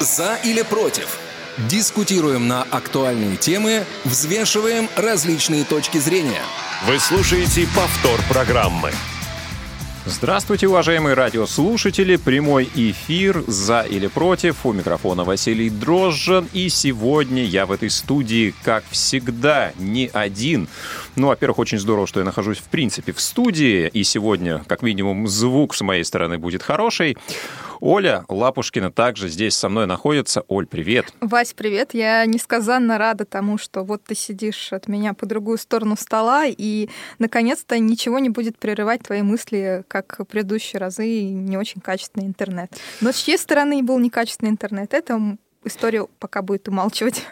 За или против? Дискутируем на актуальные темы, взвешиваем различные точки зрения. Вы слушаете повтор программы. Здравствуйте, уважаемые радиослушатели. Прямой эфир «За или против». У микрофона Василий Дрожжин. И сегодня я в этой студии, как всегда, не один. Ну, во-первых, очень здорово, что я нахожусь, в принципе, в студии. И сегодня, как минимум, звук с моей стороны будет хороший. Оля Лапушкина также здесь со мной находится. Оль, привет. Вась, привет. Я несказанно рада тому, что вот ты сидишь от меня по другую сторону стола, и наконец-то ничего не будет прерывать твои мысли, как в предыдущие разы, и не очень качественный интернет. Но с чьей стороны был некачественный интернет, это историю пока будет умалчивать.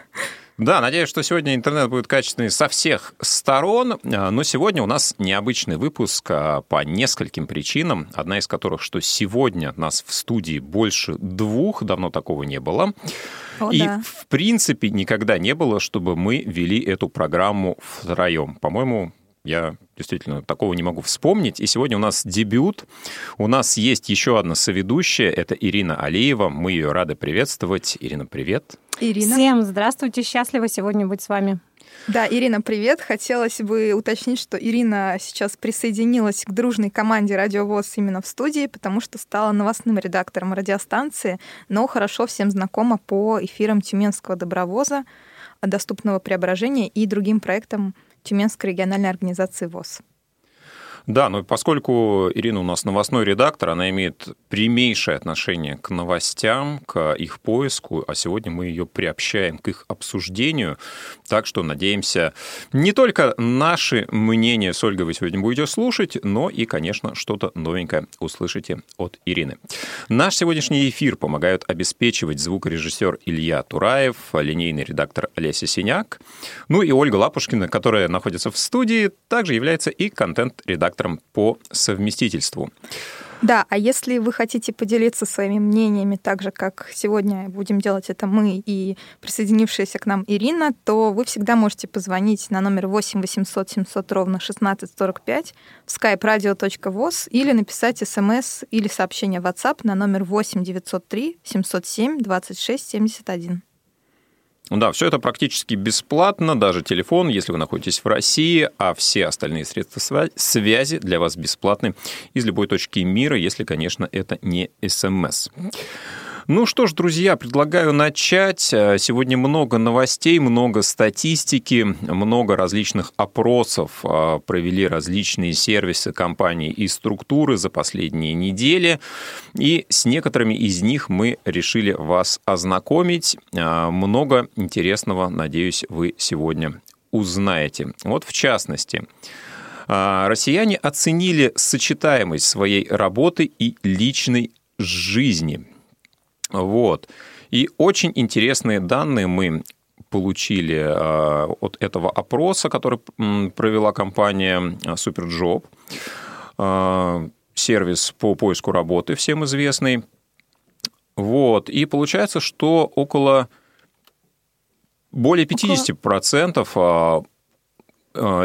Да, надеюсь, что сегодня интернет будет качественный со всех сторон, а, но сегодня у нас необычный выпуск а, по нескольким причинам, одна из которых, что сегодня нас в студии больше двух, давно такого не было. О, И, да. в принципе, никогда не было, чтобы мы вели эту программу втроем. По-моему, я действительно такого не могу вспомнить. И сегодня у нас дебют. У нас есть еще одна соведущая. Это Ирина Алиева. Мы ее рады приветствовать. Ирина, привет. Ирина. Всем здравствуйте, счастлива сегодня быть с вами. Да, Ирина, привет. Хотелось бы уточнить, что Ирина сейчас присоединилась к дружной команде Радиовоз именно в студии, потому что стала новостным редактором радиостанции, но хорошо всем знакома по эфирам Тюменского добровоза, доступного преображения и другим проектам Тюменской региональной организации ВОЗ. Да, но поскольку Ирина у нас новостной редактор, она имеет прямейшее отношение к новостям, к их поиску, а сегодня мы ее приобщаем к их обсуждению. Так что надеемся, не только наши мнения с Ольгой вы сегодня будете слушать, но и, конечно, что-то новенькое услышите от Ирины. Наш сегодняшний эфир помогают обеспечивать звукорежиссер Илья Тураев, линейный редактор Олеся Синяк, ну и Ольга Лапушкина, которая находится в студии, также является и контент-редактором по совместительству. Да, а если вы хотите поделиться своими мнениями, так же, как сегодня будем делать это мы и присоединившаяся к нам Ирина, то вы всегда можете позвонить на номер 8 800 700 ровно 1645 в skype-radio.voz или написать смс или сообщение в WhatsApp на номер 8 903 707 26 71. Да, все это практически бесплатно, даже телефон, если вы находитесь в России, а все остальные средства связи для вас бесплатны из любой точки мира, если, конечно, это не СМС. Ну что ж, друзья, предлагаю начать. Сегодня много новостей, много статистики, много различных опросов а, провели различные сервисы, компании и структуры за последние недели. И с некоторыми из них мы решили вас ознакомить. А, Много интересного, надеюсь, вы сегодня узнаете. Вот в частности, россияне оценили сочетаемость своей работы и личной жизни. Вот. И очень интересные данные мы получили э, от этого опроса, который провела компания Superjob, э, сервис по поиску работы, всем известный. Вот. И получается, что около более 50% а, а,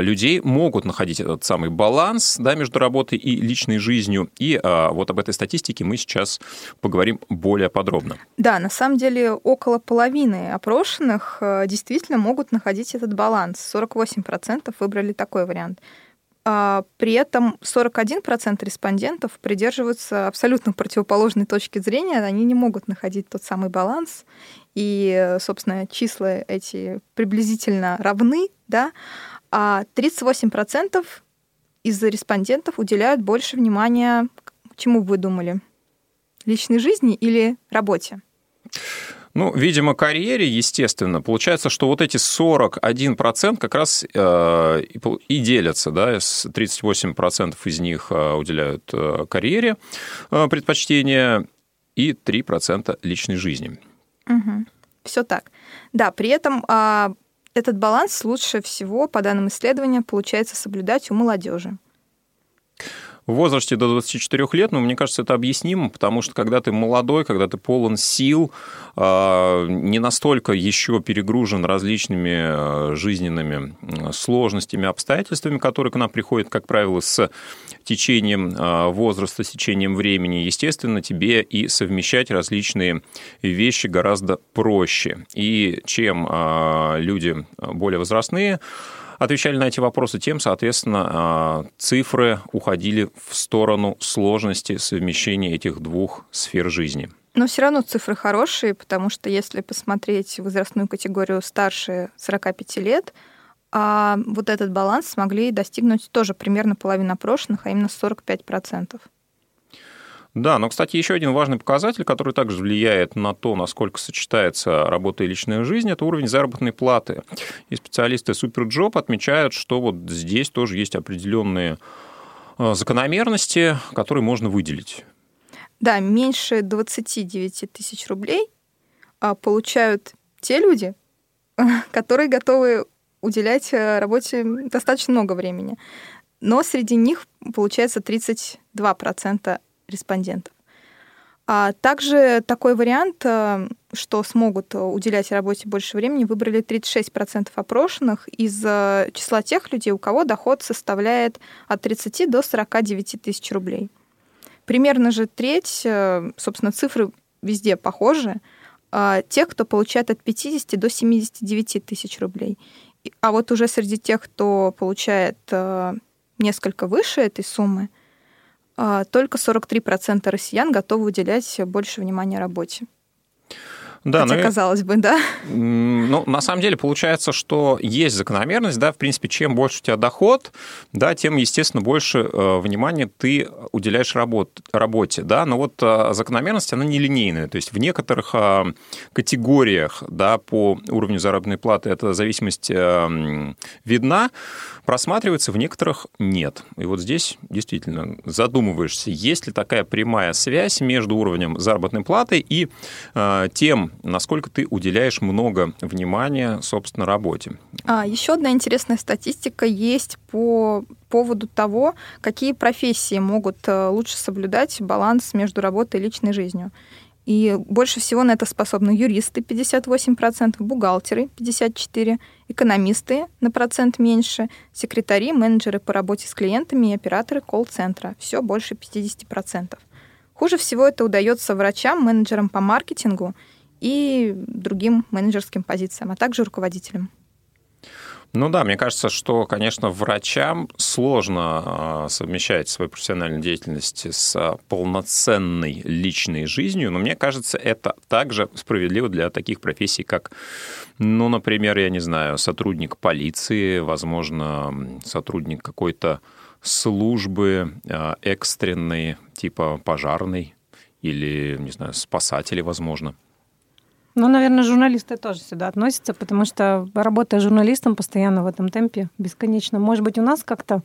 людей могут находить этот самый баланс да, между работой и личной жизнью. И а, вот об этой статистике мы сейчас поговорим более подробно. Да, на самом деле около половины опрошенных э, действительно могут находить этот баланс. 48% выбрали такой вариант. А, При этом 41% респондентов придерживаются абсолютно противоположной точки зрения. Они не могут находить тот самый баланс. И, э, собственно, числа эти приблизительно равны, да, а 38% из респондентов уделяют больше внимания, чему вы думали? Личной жизни или работе? Ну, видимо, карьере, естественно. Получается, что вот эти 41% как раз э, и делятся, да, с 38% из них э, уделяют э, карьере э, предпочтения и 3% личной жизни. Все так. Да, при этом а, этот баланс лучше всего, по данным исследования, получается соблюдать у молодежи. В возрасте до 24 лет, ну, мне кажется, это объяснимо, потому что когда ты молодой, когда ты полон сил, а, не настолько еще перегружен различными жизненными сложностями, обстоятельствами, которые к нам приходят, как правило, с течением возраста, с течением времени, естественно, тебе и совмещать различные вещи гораздо проще. И чем люди более возрастные, отвечали на эти вопросы, тем, соответственно, а, цифры уходили в сторону сложности совмещения этих двух сфер жизни. Но все равно цифры хорошие, потому что если посмотреть возрастную категорию старше 45 лет, а вот этот баланс смогли достигнуть тоже примерно половина опрошенных, а именно 45%. Да, но, кстати, еще один важный показатель, который также влияет на то, насколько сочетается работа и личная жизнь, это уровень заработной платы. И специалисты Superjob отмечают, что вот здесь тоже есть определенные э, закономерности, которые можно выделить. Да, меньше 29 тысяч рублей а, получают те люди, которые готовы уделять э, работе достаточно много времени. Но среди них получается 32% респондентов. А также такой вариант, э, что смогут уделять работе больше времени, выбрали 36% опрошенных из э, числа тех людей, у кого доход составляет от 30 до 49 тысяч рублей. Примерно же треть, э, собственно, цифры везде похожи, тех, кто получает от 50 до 79 тысяч рублей. А вот уже среди тех, кто получает несколько выше этой суммы, а, только 43% россиян готовы уделять больше внимания работе. Да, Хотя, ну, казалось бы, да. Ну, на самом деле получается, что есть закономерность, да, в принципе, чем больше у тебя доход, да, тем, естественно, больше э, внимания ты уделяешь работ, работе, да, но вот э, закономерность, она нелинейная, то есть в некоторых э, категориях, да, по уровню заработной платы эта зависимость видна, просматривается, в некоторых нет. И вот здесь действительно задумываешься, есть ли такая прямая связь между уровнем заработной платы и э, тем, насколько ты уделяешь много внимания, собственно, работе. А, еще одна интересная статистика есть по поводу того, какие профессии могут э, лучше соблюдать баланс между работой и личной жизнью. И больше всего на это способны юристы 58%, бухгалтеры 54%, экономисты на процент меньше, секретари, менеджеры по работе с клиентами и операторы колл-центра. Все больше 50%. Хуже всего это удается врачам, менеджерам по маркетингу и другим менеджерским позициям, а также руководителям. Ну да, мне кажется, что, конечно, врачам сложно а, совмещать свою профессиональную деятельность с полноценной личной жизнью, но мне кажется, это также справедливо для таких профессий, как, ну, например, я не знаю, сотрудник полиции, возможно, сотрудник какой-то службы а, экстренной, типа пожарной или, не знаю, спасатели, возможно. Ну, наверное, журналисты тоже сюда относятся, потому что работая журналистом постоянно в этом темпе бесконечно. Может быть, у нас как-то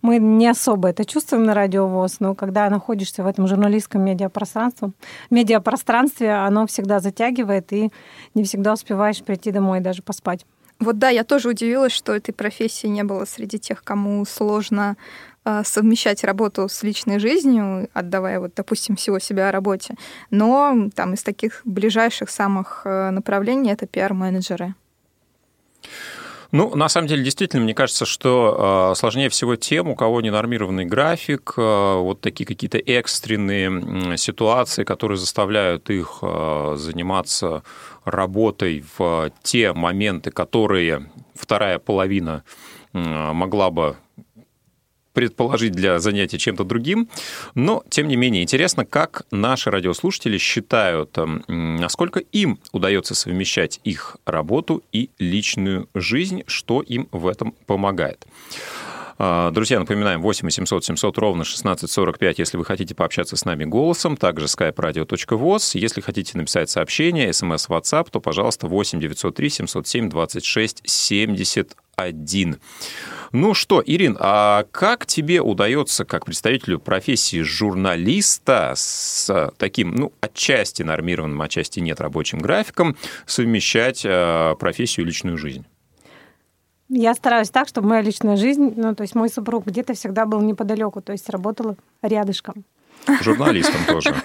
мы не особо это чувствуем на радиовоз, но когда находишься в этом журналистском медиапространстве, медиапространстве, оно всегда затягивает, и не всегда успеваешь прийти домой и даже поспать. Вот да, я тоже удивилась, что этой профессии не было среди тех, кому сложно совмещать работу с личной жизнью, отдавая, вот, допустим, всего себя работе. Но там из таких ближайших самых э, направлений это пиар-менеджеры. Ну, на самом деле, действительно, мне кажется, что э, сложнее всего тем, у кого ненормированный график, э, вот такие какие-то экстренные ситуации, которые заставляют их заниматься работой в те моменты, которые вторая половина могла бы предположить для занятия чем-то другим. Но, тем не менее, интересно, как наши радиослушатели считают, эм, насколько им удается совмещать их работу и личную жизнь, что им в этом помогает. А, друзья, напоминаем, 8 800 700 ровно 1645, если вы хотите пообщаться с нами голосом, также skype-radio.voz. Если хотите написать сообщение, смс, WhatsApp, то, пожалуйста, 8 903 707 26 71. Ну что, Ирин, а как тебе удается, как представителю профессии журналиста с таким, ну, отчасти нормированным, отчасти нет рабочим графиком, совмещать э, профессию и личную жизнь? Я стараюсь так, чтобы моя личная жизнь, ну, то есть мой супруг где-то всегда был неподалеку, то есть работала рядышком. Журналистом тоже.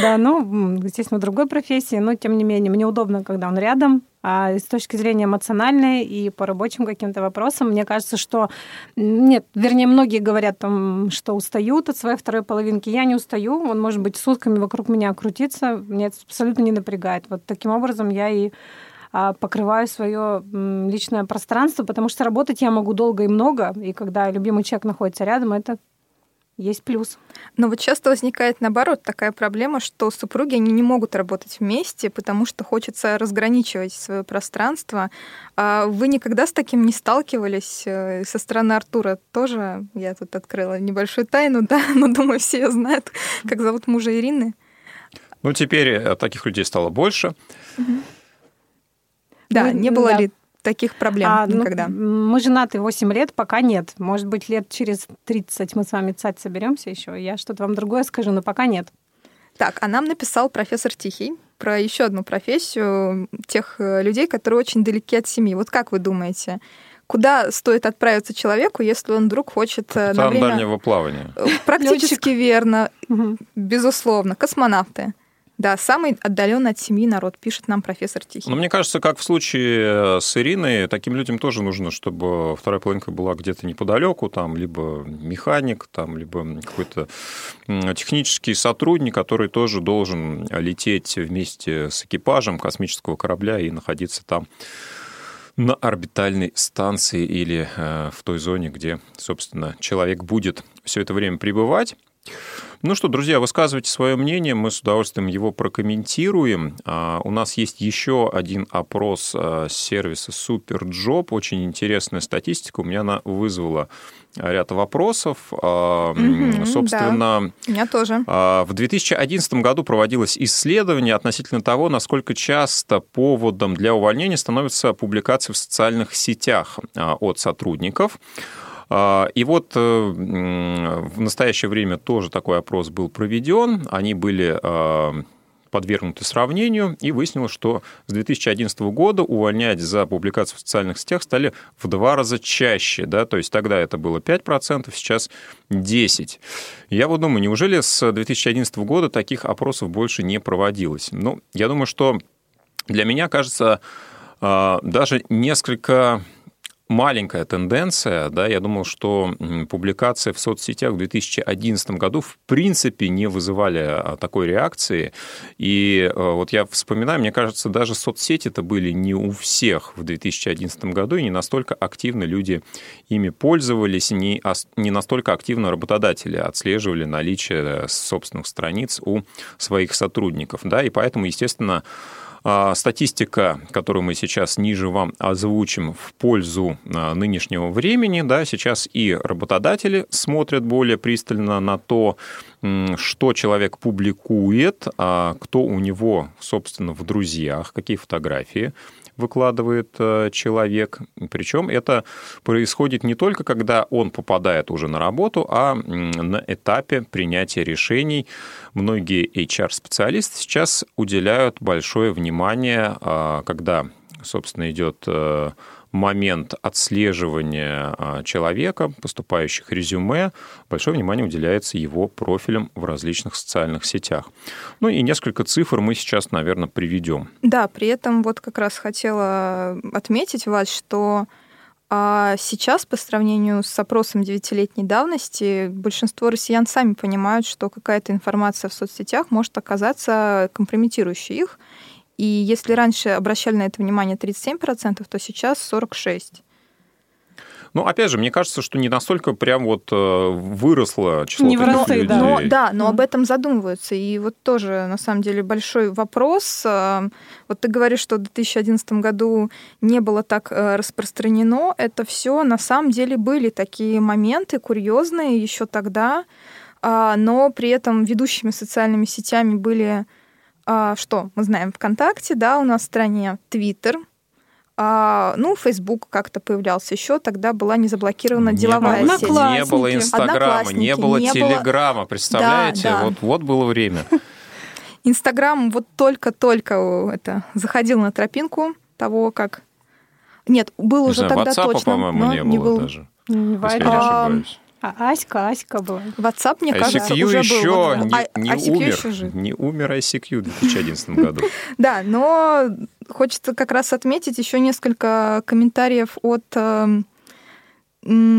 Да, ну, естественно, другой профессии, но тем не менее, мне удобно, когда он рядом. А с точки зрения эмоциональной и по рабочим каким-то вопросам, мне кажется, что... Нет, вернее, многие говорят, там, что устают от своей второй половинки. Я не устаю, он может быть сутками вокруг меня крутиться, меня это абсолютно не напрягает. Вот таким образом я и а, покрываю свое личное пространство, потому что работать я могу долго и много, и когда любимый человек находится рядом, это есть плюс. Но вот часто возникает, наоборот, такая проблема, что супруги они не могут работать вместе, потому что хочется разграничивать свое пространство. А вы никогда с таким не сталкивались? Э, со стороны Артура тоже я тут открыла небольшую тайну, да, но думаю, все знают, как зовут мужа Ирины. Ну, теперь э, таких людей стало больше. Да, ну, не было да. ли таких проблем а, ну, никогда? Ну, мы женаты 8 лет, пока нет. Может быть, лет через 30 мы с вами, цать, соберемся еще. Я что-то вам другое скажу, но пока нет. Так, а нам написал профессор Тихий про еще одну профессию тех э, людей, которые очень далеки от семьи. Вот как вы думаете, куда стоит отправиться человеку, если он вдруг хочет э, Капитан на время... дальнего плавания. Э, практически верно, безусловно. Космонавты. Да, самый отдаленный от семьи народ, пишет нам профессор Тихий. Но мне кажется, как в случае с Ириной, таким людям тоже нужно, чтобы вторая половинка была где-то неподалеку, там, либо механик, там, либо какой-то технический сотрудник, который тоже должен лететь вместе с экипажем космического корабля и находиться там на орбитальной станции или э, в той зоне, где, собственно, человек будет все это время пребывать. Ну что, друзья, высказывайте свое мнение, мы с удовольствием его прокомментируем. А, у нас есть еще один опрос а, сервиса SuperJob, очень интересная статистика, у меня она вызвала ряд вопросов. Угу, Собственно, да. меня тоже. В 2011 году проводилось исследование относительно того, насколько часто поводом для увольнения становятся публикации в социальных сетях от сотрудников. А, и вот э, в настоящее время тоже такой опрос был проведен. Они были а, подвергнуты сравнению, и выяснилось, что с 2011 года увольнять за публикацию в социальных сетях стали в два раза чаще. Да? То есть тогда это было 5%, сейчас 10%. Я вот думаю, неужели с 2011 года таких опросов больше не проводилось? Ну, я думаю, что для меня кажется а, даже несколько маленькая тенденция. Да, я думал, что публикации в соцсетях в 2011 году в принципе не вызывали а, такой реакции. И э, вот я вспоминаю, мне кажется, даже соцсети это были не у всех в 2011 году, и не настолько активно люди ими пользовались, не, не настолько активно работодатели отслеживали наличие собственных страниц у своих сотрудников. Да, и поэтому, естественно, статистика, которую мы сейчас ниже вам озвучим в пользу а, нынешнего времени, да, сейчас и работодатели смотрят более пристально на то, что человек публикует, а кто у него, собственно, в друзьях, какие фотографии выкладывает э, человек. Причем это происходит не только, когда он попадает уже на работу, а на этапе принятия решений. Многие HR-специалисты сейчас уделяют большое внимание, а, когда, собственно, идет э, момент отслеживания а, человека, поступающих резюме, большое внимание уделяется его профилям в различных социальных сетях. Ну и несколько цифр мы сейчас, наверное, приведем. Да, при этом вот как раз хотела отметить вас, что а сейчас, по сравнению с опросом девятилетней давности, большинство россиян сами понимают, что какая-то информация в соцсетях может оказаться компрометирующей их, и если раньше обращали на это внимание 37%, то сейчас 46%. Ну, опять же, мне кажется, что не настолько прям вот э, выросло число не таких людей. Да. Но, да, но об этом задумываются. И вот тоже, на самом деле, большой вопрос. Э, вот ты говоришь, что в 2011 году не было так э, распространено. Это все на самом деле были такие моменты курьезные еще тогда, а, но при этом ведущими социальными сетями были а, что мы знаем ВКонтакте, да, у нас в стране Твиттер, а, ну, Facebook как-то появлялся еще, тогда была не заблокирована не деловая было, сеть. Не было Инстаграма, не было не Телеграма, было... представляете? Да, да. Вот, вот было время. Инстаграм вот только-только это заходил на тропинку того, как Нет, был Не уже знаю, тогда WhatsApp, точно. по-моему, не не было был. даже. М, если я не. А, ошибаюсь. А Аська, Аська была. WhatsApp, мне кажется, ICQ уже еще был. Не, а- не ICQ умер. еще жив. Не умер ICQ в 2011 году. Да, но хочется как раз отметить еще несколько комментариев от эм,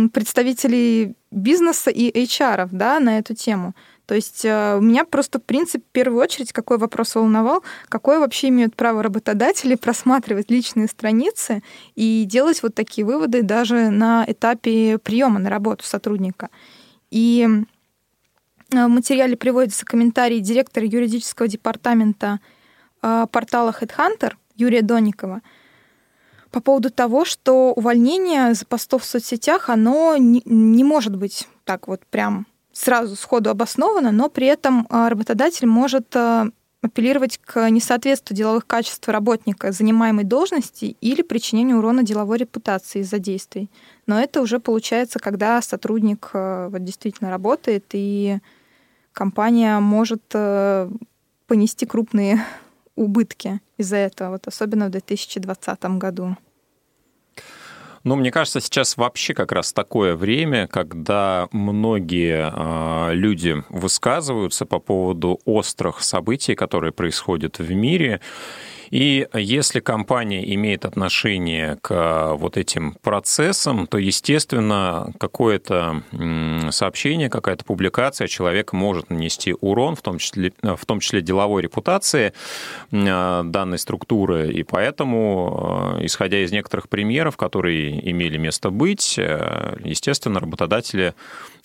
представителей бизнеса и HR да, на эту тему. То есть э, меня просто, в принципе, в первую очередь, какой вопрос волновал, какое вообще имеют право работодатели просматривать личные страницы и делать вот такие выводы даже на этапе приема на работу сотрудника. И э, в материале приводится комментарий директора юридического департамента э, портала Headhunter Юрия Доникова по поводу того, что увольнение за постов в соцсетях, оно не, не может быть так вот прям сразу сходу обосновано, но при этом э, работодатель может э, апеллировать к несоответствию деловых качеств работника занимаемой должности или причинению урона деловой репутации из-за действий. Но это уже получается, когда сотрудник э, вот, действительно работает, и компания может понести крупные убытки из-за этого, вот особенно в 2020 году. Ну, мне кажется, сейчас вообще как раз такое время, когда многие э, люди высказываются по поводу острых событий, которые происходят в мире. И если компания имеет отношение к вот этим процессам, то, естественно, какое-то сообщение, какая-то публикация человека может нанести урон, в том числе, в том числе деловой репутации данной структуры. И поэтому, исходя из некоторых примеров, которые имели место быть, естественно, работодатели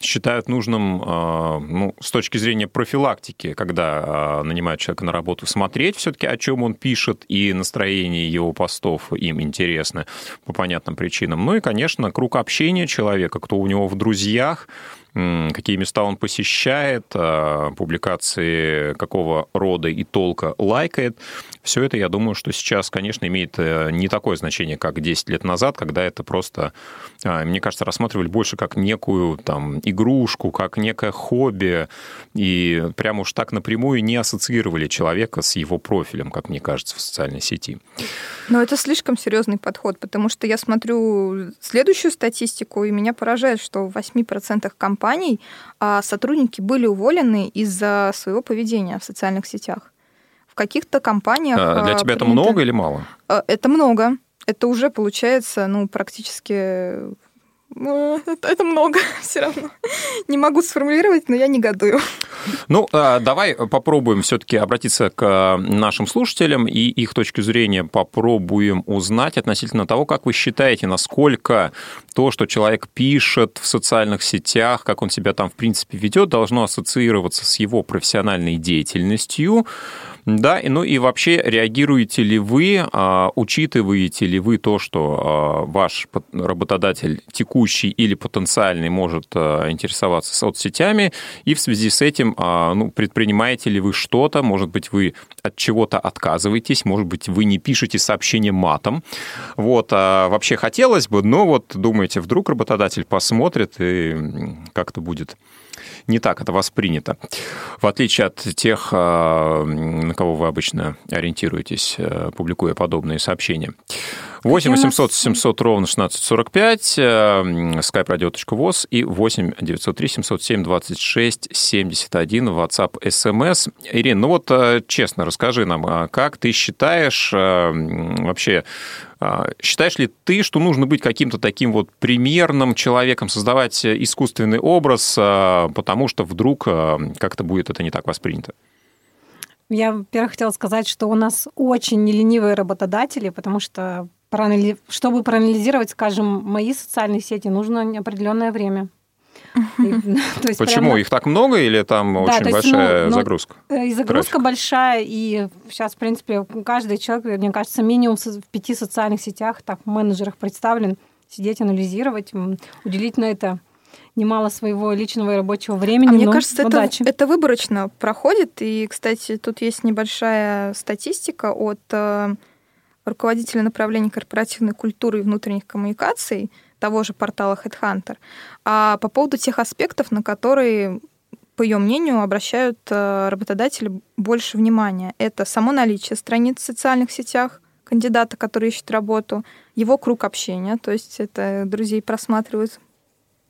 считают нужным, ну, с точки зрения профилактики, когда нанимают человека на работу, смотреть все-таки, о чем он пишет, и настроение его постов им интересны по понятным причинам. Ну и, конечно, круг общения человека, кто у него в друзьях, какие места он посещает, публикации какого рода и толка лайкает. Все это, я думаю, что сейчас, конечно, имеет не такое значение, как 10 лет назад, когда это просто, мне кажется, рассматривали больше как некую там игрушку, как некое хобби, и прямо уж так напрямую не ассоциировали человека с его профилем, как мне кажется, в социальной сети. Но это слишком серьезный подход, потому что я смотрю следующую статистику, и меня поражает, что в 8% компаний сотрудники были уволены из-за своего поведения в социальных сетях. В каких-то компаниях... А для тебя принято... это много или мало? Это много. Это уже получается, ну, практически это, это много все равно. Не могу сформулировать, но я негодую. Ну, давай попробуем все-таки обратиться к нашим слушателям и их точки зрения попробуем узнать относительно того, как вы считаете, насколько то, что человек пишет в социальных сетях, как он себя там, в принципе, ведет, должно ассоциироваться с его профессиональной деятельностью. Да, ну и вообще реагируете ли вы, учитываете ли вы то, что ваш работодатель текущий или потенциальный может интересоваться соцсетями, и в связи с этим ну, предпринимаете ли вы что-то, может быть, вы от чего-то отказываетесь, может быть, вы не пишете сообщение матом. Вот, а вообще хотелось бы, но вот думаете, вдруг работодатель посмотрит и как-то будет не так это воспринято. В отличие от тех, на кого вы обычно ориентируетесь, публикуя подобные сообщения. 8 800 700 ровно 1645, skype-radio.voz и 8 903 707 26 71, WhatsApp, SMS. Ирина, ну вот честно, расскажи нам, как ты считаешь вообще, Считаешь ли ты, что нужно быть каким-то таким вот примерным человеком, создавать искусственный образ, потому что вдруг как-то будет это не так воспринято? Я, во-первых, хотела сказать, что у нас очень неленивые работодатели, потому что чтобы проанализировать, скажем, мои социальные сети, нужно определенное время. Почему? Прямо... Их так много или там да, очень есть, большая ну, загрузка? И загрузка трафик? большая, и сейчас, в принципе, каждый человек, мне кажется, минимум в пяти социальных сетях, так, в менеджерах представлен, сидеть, анализировать, уделить на это немало своего личного и рабочего времени. А мне кажется, это, это выборочно проходит. И, кстати, тут есть небольшая статистика от э, руководителя направления корпоративной культуры и внутренних коммуникаций того же портала Headhunter, а по поводу тех аспектов, на которые, по ее мнению, обращают э, работодатели больше внимания. Это само наличие страниц в социальных сетях, кандидата, который ищет работу, его круг общения, то есть это друзей просматривают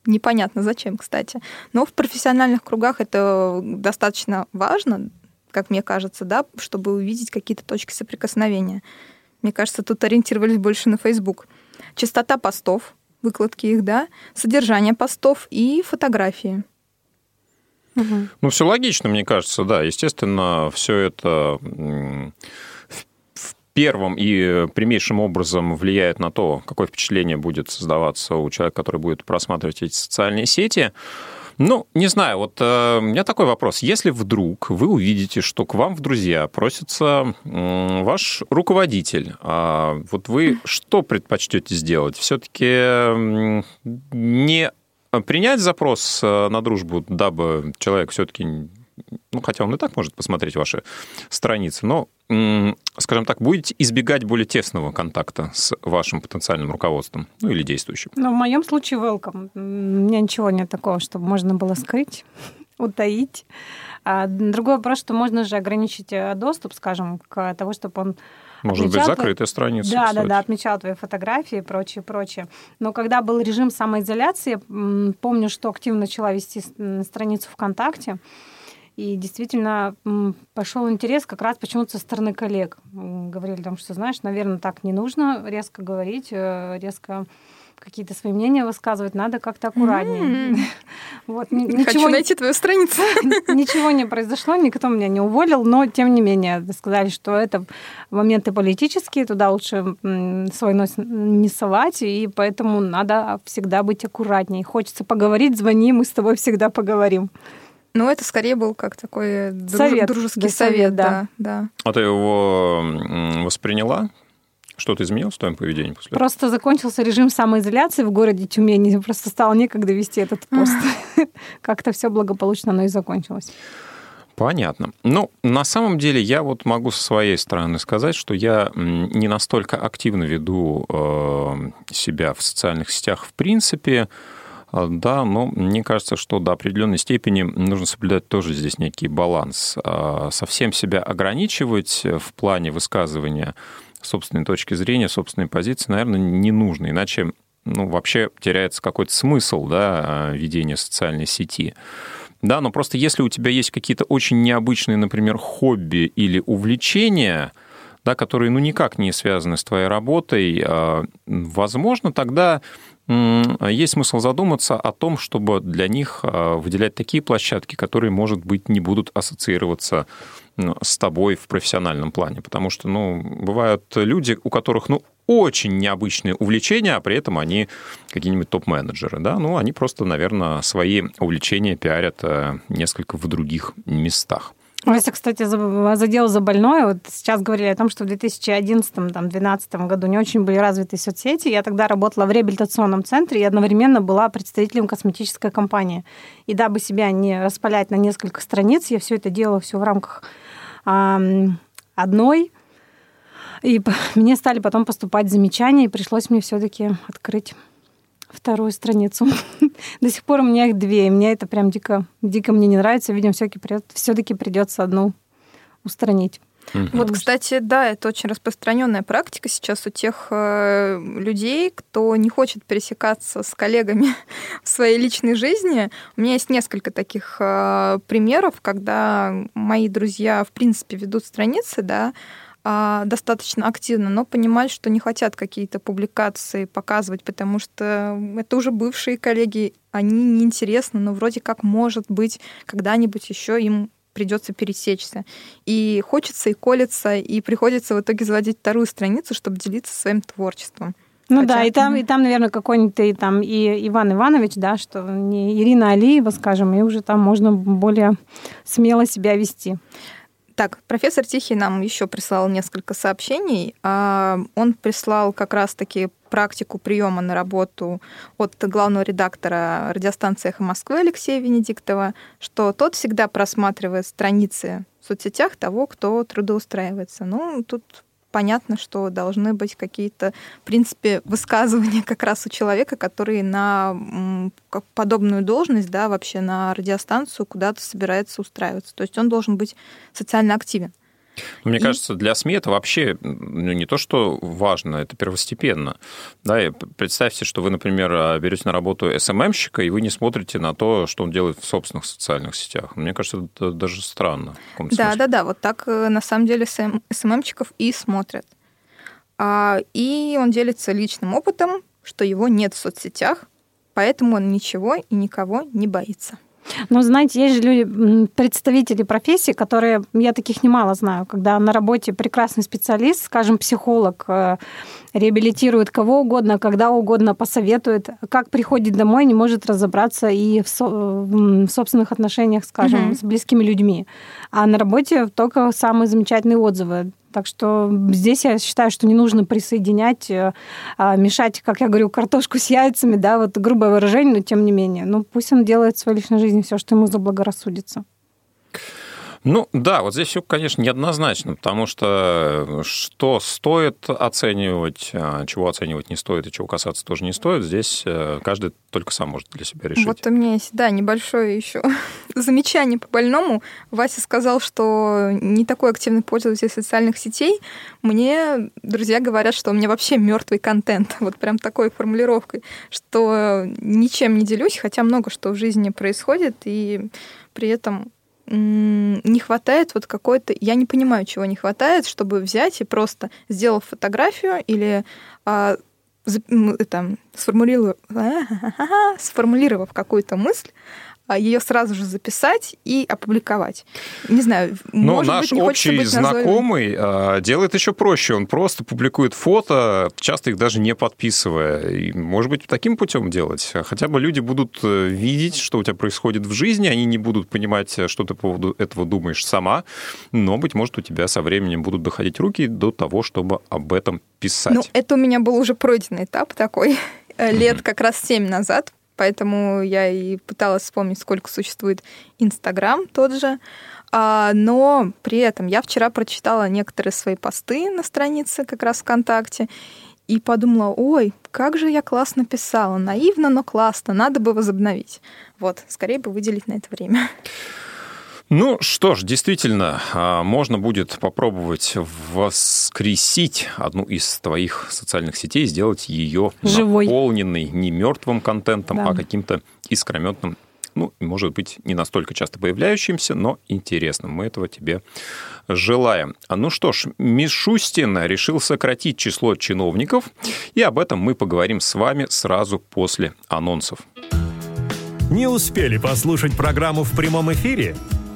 непонятно зачем, кстати. Но в профессиональных кругах это достаточно важно, как мне кажется, да, чтобы увидеть какие-то точки соприкосновения. Мне кажется, тут ориентировались больше на Facebook. Частота постов, выкладки их, да, содержание постов и фотографии. Угу. Ну, все логично, мне кажется, да. Естественно, все это в первом и прямейшим образом влияет на то, какое впечатление будет создаваться у человека, который будет просматривать эти социальные сети. Ну, не знаю, вот э, у меня такой вопрос. Если вдруг вы увидите, что к вам в друзья просится э, ваш руководитель, э, вот вы что предпочтете сделать? Все-таки э, не принять запрос э, на дружбу, дабы человек все-таки ну, хотя он и так может посмотреть ваши страницы, но, скажем так, будете избегать более тесного контакта с вашим потенциальным руководством, ну, или действующим? Ну, в моем случае welcome. У меня ничего нет такого, чтобы можно было скрыть, утаить. А другой вопрос, что можно же ограничить э, доступ, скажем, к тому, чтобы он может быть, закрытая страница. Да, кстати. да, да, отмечал твои фотографии и прочее, прочее. Но когда был режим самоизоляции, помню, что активно начала вести страницу ВКонтакте, и действительно пошел интерес как раз почему-то со стороны коллег. Говорили там, что, знаешь, наверное, так не нужно резко говорить, э, резко какие-то свои мнения высказывать, надо как-то аккуратнее. Mm-hmm. Вот, ничего, Хочу найти твою страницу. Ничего не произошло, никто меня не уволил, но тем не менее сказали, что это моменты политические, туда лучше свой нос не совать, и поэтому надо всегда быть аккуратнее. Хочется поговорить, звони, мы с тобой всегда поговорим. Ну, это скорее был как такой совет, дружеский да, совет, да. да. А ты его восприняла? Что-то изменилось в твоем поведении после этого? Просто закончился режим самоизоляции в городе Тюмени. Просто стало некогда вести этот пост. Как-то все благополучно, но и закончилось. Понятно. Ну, на самом деле, я вот могу со своей стороны сказать, что я не настолько активно веду э, себя в социальных сетях в принципе. А, да, но мне кажется, что до определенной степени нужно соблюдать тоже здесь некий баланс. А, совсем себя ограничивать в плане высказывания собственной точки зрения, собственной позиции, наверное, не нужно, иначе ну, вообще теряется какой-то смысл да, ведения социальной сети. Да, но просто если у тебя есть какие-то очень необычные, например, хобби или увлечения, да, которые ну, никак не связаны с твоей работой, а, возможно, тогда есть смысл задуматься о том, чтобы для них а, выделять такие площадки, которые, может быть, не будут ассоциироваться с тобой в профессиональном плане. Потому что, ну, бывают люди, у которых, ну, очень необычные увлечения, а при этом они какие-нибудь топ-менеджеры, да, ну, они просто, наверное, свои увлечения пиарят э, несколько в других местах. Вася, кстати, задел за больное. Вот сейчас говорили о том, что в 2011-2012 году не очень были развиты соцсети. Я тогда работала в реабилитационном центре и одновременно была представителем косметической компании. И дабы себя не распалять на несколько страниц, я все это делала все в рамках одной. И мне стали потом поступать замечания, и пришлось мне все-таки открыть вторую страницу. До сих пор у меня их две, и мне это прям дико, дико мне не нравится. Видимо, все-таки придется одну устранить. Mm-hmm. Вот, кстати, да, это очень распространенная практика сейчас у тех э, людей, кто не хочет пересекаться с коллегами в своей личной жизни. У меня есть несколько таких э, примеров, когда мои друзья, в принципе, ведут страницы, да, достаточно активно, но понимают, что не хотят какие-то публикации показывать, потому что это уже бывшие коллеги, они неинтересны, но вроде как, может быть, когда-нибудь еще им придется пересечься. И хочется, и колется, и приходится в итоге заводить вторую страницу, чтобы делиться своим творчеством. Ну Хотя, да, и там, и там, наверное, какой-нибудь там и Иван Иванович, да, что не Ирина Алиева, скажем, и уже там можно более смело себя вести. Так, профессор Тихий нам еще прислал несколько сообщений. А, он прислал как раз-таки практику приема на работу от главного редактора радиостанции «Эхо Москвы» Алексея Венедиктова, что тот всегда просматривает страницы в соцсетях того, кто трудоустраивается. Ну, тут понятно, что должны быть какие-то, в принципе, высказывания как раз у человека, который на подобную должность, да, вообще на радиостанцию куда-то собирается устраиваться. То есть он должен быть социально активен. Мне и... кажется, для СМИ это вообще ну, не то, что важно, это первостепенно. Да, и представьте, что вы, например, берете на работу СММщика, и вы не смотрите на то, что он делает в собственных социальных сетях. Мне кажется, это даже странно. Да, да, да. Вот так э, на самом деле СММщиков и смотрят. А, и он делится личным опытом, что его нет в соцсетях, поэтому он ничего и никого не боится. Но, знаете, есть же люди, представители профессии, которые, я таких немало знаю, когда на работе прекрасный специалист, скажем, психолог, э, реабилитирует кого угодно, когда угодно посоветует, как приходит домой, не может разобраться и в, со, в собственных отношениях, скажем, mm-hmm. с близкими людьми. А на работе только самые замечательные отзывы. Так что здесь я считаю, что не нужно присоединять, э, а, мешать, как я говорю, картошку с яйцами, да, вот грубое выражение, но тем не менее. Ну, пусть он делает в своей личной жизни все, что ему заблагорассудится. Ну да, вот здесь все, конечно, неоднозначно, потому что э, что стоит оценивать, а, чего оценивать не стоит и чего касаться тоже не стоит, здесь э, каждый только сам может для себя решить. Вот у меня есть, да, небольшое еще замечание по больному. Вася сказал, что не такой активный пользователь социальных сетей. Мне друзья говорят, что у меня вообще мертвый контент. Вот прям такой формулировкой, что ничем не делюсь, хотя много что в жизни происходит, и при этом не хватает вот какой-то... Я не понимаю, чего не хватает, чтобы взять и просто, сделав фотографию или а, это, сформулировав, сформулировав какую-то мысль, ее сразу же записать и опубликовать. Не знаю, Но может наш быть, не общий быть знакомый назойным. делает еще проще. Он просто публикует фото, часто их даже не подписывая. И, может быть, таким путем делать. Хотя бы люди будут э, видеть, что у тебя происходит в жизни, они не будут понимать, что ты по поводу этого думаешь сама, но, быть может, у тебя со временем будут доходить руки до того, чтобы об этом писать. Ну, это у меня был уже пройденный этап такой, лет как раз семь назад, поэтому я и пыталась вспомнить, сколько существует Инстаграм тот же. А, но при этом я вчера прочитала некоторые свои посты на странице как раз ВКонтакте и подумала, ой, как же я классно писала, наивно, но классно, надо бы возобновить. Вот, скорее бы выделить на это время. Ну что ж, действительно, а, можно будет попробовать воскресить одну из твоих социальных сетей, сделать ее Живой. наполненной не мертвым контентом, да. а каким-то искрометным ну, может быть, не настолько часто появляющимся, но интересным. Мы этого тебе желаем. А ну что ж, Мишустин решил сократить число чиновников, и об этом мы поговорим с вами сразу после анонсов. Не успели послушать программу в прямом эфире?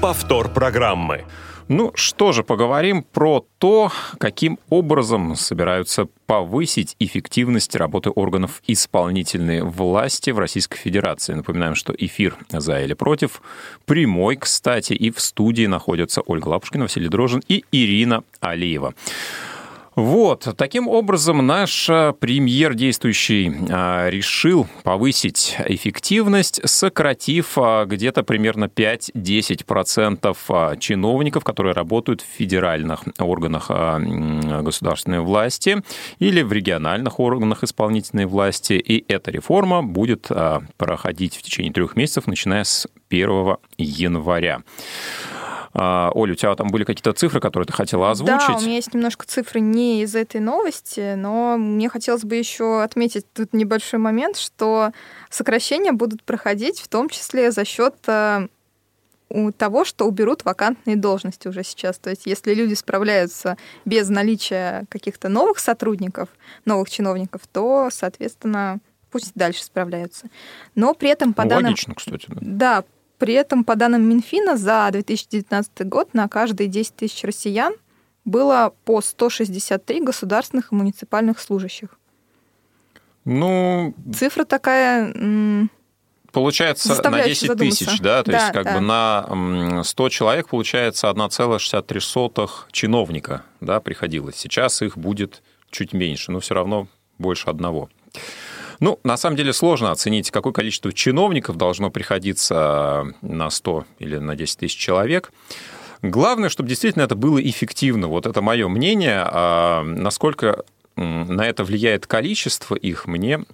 повтор программы. Ну что же, поговорим про то, каким образом собираются повысить эффективность работы органов исполнительной власти в Российской Федерации. Напоминаем, что эфир «За или против» прямой, кстати, и в студии находятся Ольга Лапушкина, Василий Дрожин и Ирина Алиева. Вот, таким образом наш премьер действующий э, решил повысить эффективность, сократив э, где-то примерно 5-10% чиновников, которые работают в федеральных органах государственной власти или в региональных органах исполнительной власти. И эта реформа будет проходить в течение трех месяцев, начиная с 1 января. А, Оля, у тебя там были какие-то цифры, которые ты хотела озвучить? Да, у меня есть немножко цифры не из этой новости, но мне хотелось бы еще отметить тут небольшой момент, что сокращения будут проходить в том числе за счет э, того, что уберут вакантные должности уже сейчас. То есть если люди справляются без наличия каких-то новых сотрудников, новых чиновников, то, соответственно, пусть дальше справляются. Но при этом по ну, данным... Логично, кстати. Да. да, при этом, по данным Минфина, за 2019 год на каждые 10 тысяч россиян было по 163 государственных и муниципальных служащих. Ну... Цифра такая... получается на 10 тысяч, да? То да, есть как да. бы на 100 человек получается 1,63 чиновника, да, приходилось. Сейчас их будет чуть меньше, но все равно больше одного. Ну, на самом деле сложно оценить, какое количество чиновников должно приходиться на 100 или на 10 тысяч человек. Главное, чтобы действительно это было эффективно. Вот это мое мнение. А насколько на это влияет количество их, мне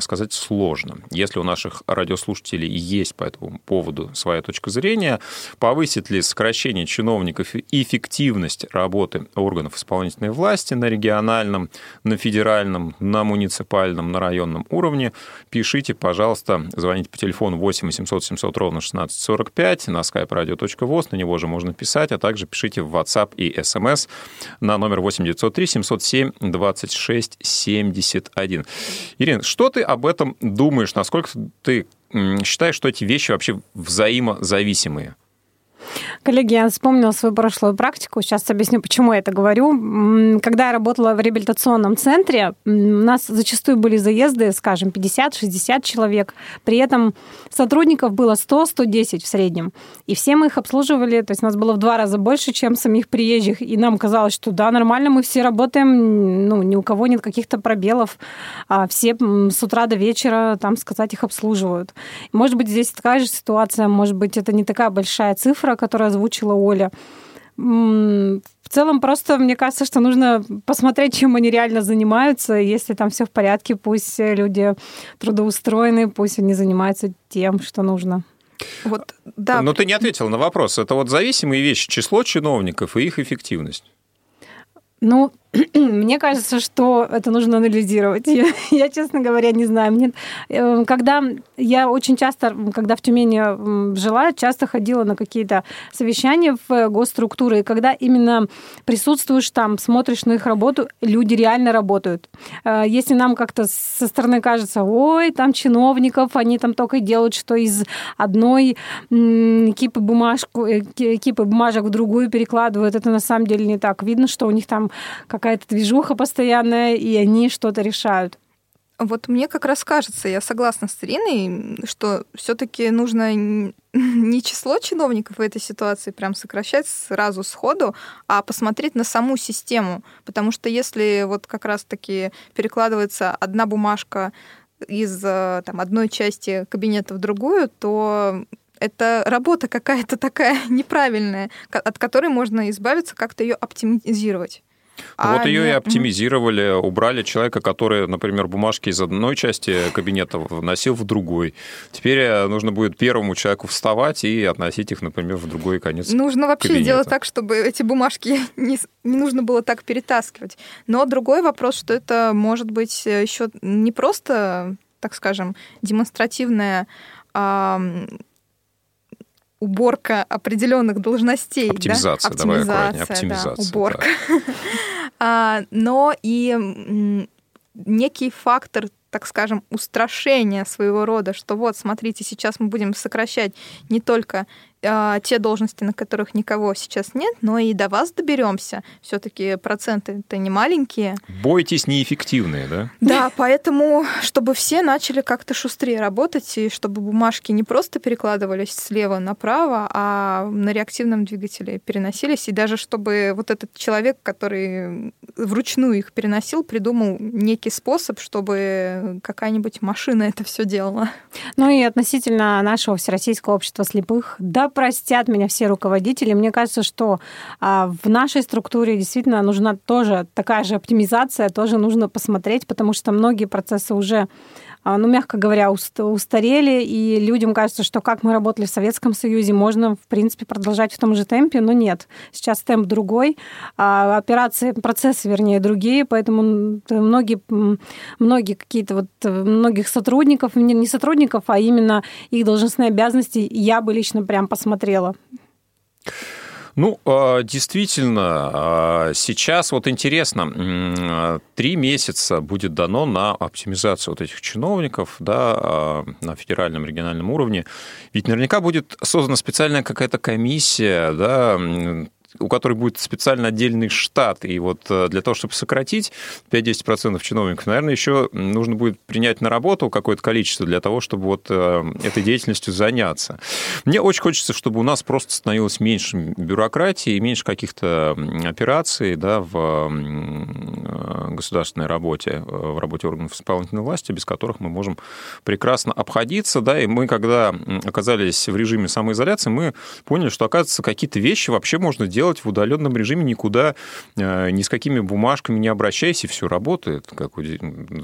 сказать сложно. Если у наших радиослушателей есть по этому поводу своя точка зрения, повысит ли сокращение чиновников эффективность работы органов исполнительной власти на региональном, на федеральном, на муниципальном, на районном уровне, пишите, пожалуйста, звоните по телефону 8 800 700 ровно 1645 на skype radio.voz, на него же можно писать, а также пишите в WhatsApp и SMS на номер 8 903 707 20 2671. Ирина, что ты об этом думаешь? Насколько ты считаешь, что эти вещи вообще взаимозависимые? Коллеги, я вспомнила свою прошлую практику. Сейчас объясню, почему я это говорю. Когда я работала в реабилитационном центре, у нас зачастую были заезды, скажем, 50-60 человек. При этом сотрудников было 100-110 в среднем. И все мы их обслуживали, то есть нас было в два раза больше, чем самих приезжих. И нам казалось, что да, нормально, мы все работаем, ну, ни у кого нет каких-то пробелов. А все с утра до вечера, там сказать, их обслуживают. Может быть, здесь такая же ситуация, может быть, это не такая большая цифра, которую озвучила Оля. В целом просто мне кажется, что нужно посмотреть, чем они реально занимаются. Если там все в порядке, пусть люди трудоустроены, пусть они занимаются тем, что нужно. Вот, да. Но ты не ответила на вопрос. Это вот зависимые вещи, число чиновников и их эффективность. Ну, мне кажется, что это нужно анализировать. Я, я, честно говоря, не знаю. Мне, э, когда я очень часто, когда в Тюмени жила, часто ходила на какие-то совещания в госструктуры, и когда именно присутствуешь там, смотришь на их работу, люди реально работают. Э, если нам как-то со стороны кажется, ой, там чиновников, они там только делают, что из одной кипы, бумажку, э, кипы бумажек в другую перекладывают, это на самом деле не так. Видно, что у них там какая-то движуха постоянная, и они что-то решают. Вот мне как раз кажется, я согласна с Ириной, что все-таки нужно не число чиновников в этой ситуации прям сокращать сразу сходу, а посмотреть на саму систему. Потому что если вот как раз-таки перекладывается одна бумажка из э, там, одной части кабинета в другую, то это работа какая-то такая неправильная, от которой можно избавиться, как-то ее оптимизировать. А вот ее нет. и оптимизировали, убрали человека, который, например, бумажки из одной части кабинета вносил в другой. Теперь э, нужно будет первому человеку вставать и относить их, например, в другой конец Нужно вообще кабинета. делать так, чтобы эти бумажки не, не нужно было так перетаскивать. Но другой вопрос, что это может быть еще не просто, так скажем, демонстративная уборка определенных должностей. Оптимизация, да? давай аккуратнее. Оптимизация, да, уборка. Да. но и некий фактор так скажем, устрашения своего рода, что вот, смотрите, сейчас мы будем сокращать не только а, те должности, на которых никого сейчас нет, но и до вас доберемся. Все-таки проценты-то не маленькие. Бойтесь неэффективные, да? Да, поэтому, чтобы все начали как-то шустрее работать, и чтобы бумажки не просто перекладывались слева направо, а на реактивном двигателе переносились, и даже чтобы вот этот человек, который вручную их переносил, придумал некий способ, чтобы какая-нибудь машина это все делала. Ну и относительно нашего Всероссийского общества слепых, да, простят меня все руководители. Мне кажется, что а, в нашей структуре действительно нужна тоже такая же оптимизация, тоже нужно посмотреть, потому что многие процессы уже ну, мягко говоря, устарели, и людям кажется, что как мы работали в Советском Союзе, можно, в принципе, продолжать в том же темпе, но нет. Сейчас темп другой, а операции, процессы, вернее, другие, поэтому многие, многие какие-то вот, многих сотрудников, не сотрудников, а именно их должностные обязанности я бы лично прям посмотрела. Ну, а, действительно, а, сейчас вот интересно, три месяца будет дано на оптимизацию вот этих чиновников да, а, на федеральном, региональном уровне. Ведь наверняка будет создана специальная какая-то комиссия, да, у которой будет специально отдельный штат. И вот э, для того, чтобы сократить 5-10% чиновников, наверное, еще нужно будет принять на работу какое-то количество для того, чтобы вот э, этой деятельностью заняться. Мне очень хочется, чтобы у нас просто становилось меньше бюрократии и меньше каких-то операций да, в э, государственной работе, в работе органов исполнительной власти, без которых мы можем прекрасно обходиться. Да, и мы, когда оказались в режиме самоизоляции, мы поняли, что, оказывается, какие-то вещи вообще можно делать в удаленном режиме, никуда э, ни с какими бумажками не обращаясь, и все работает. Как,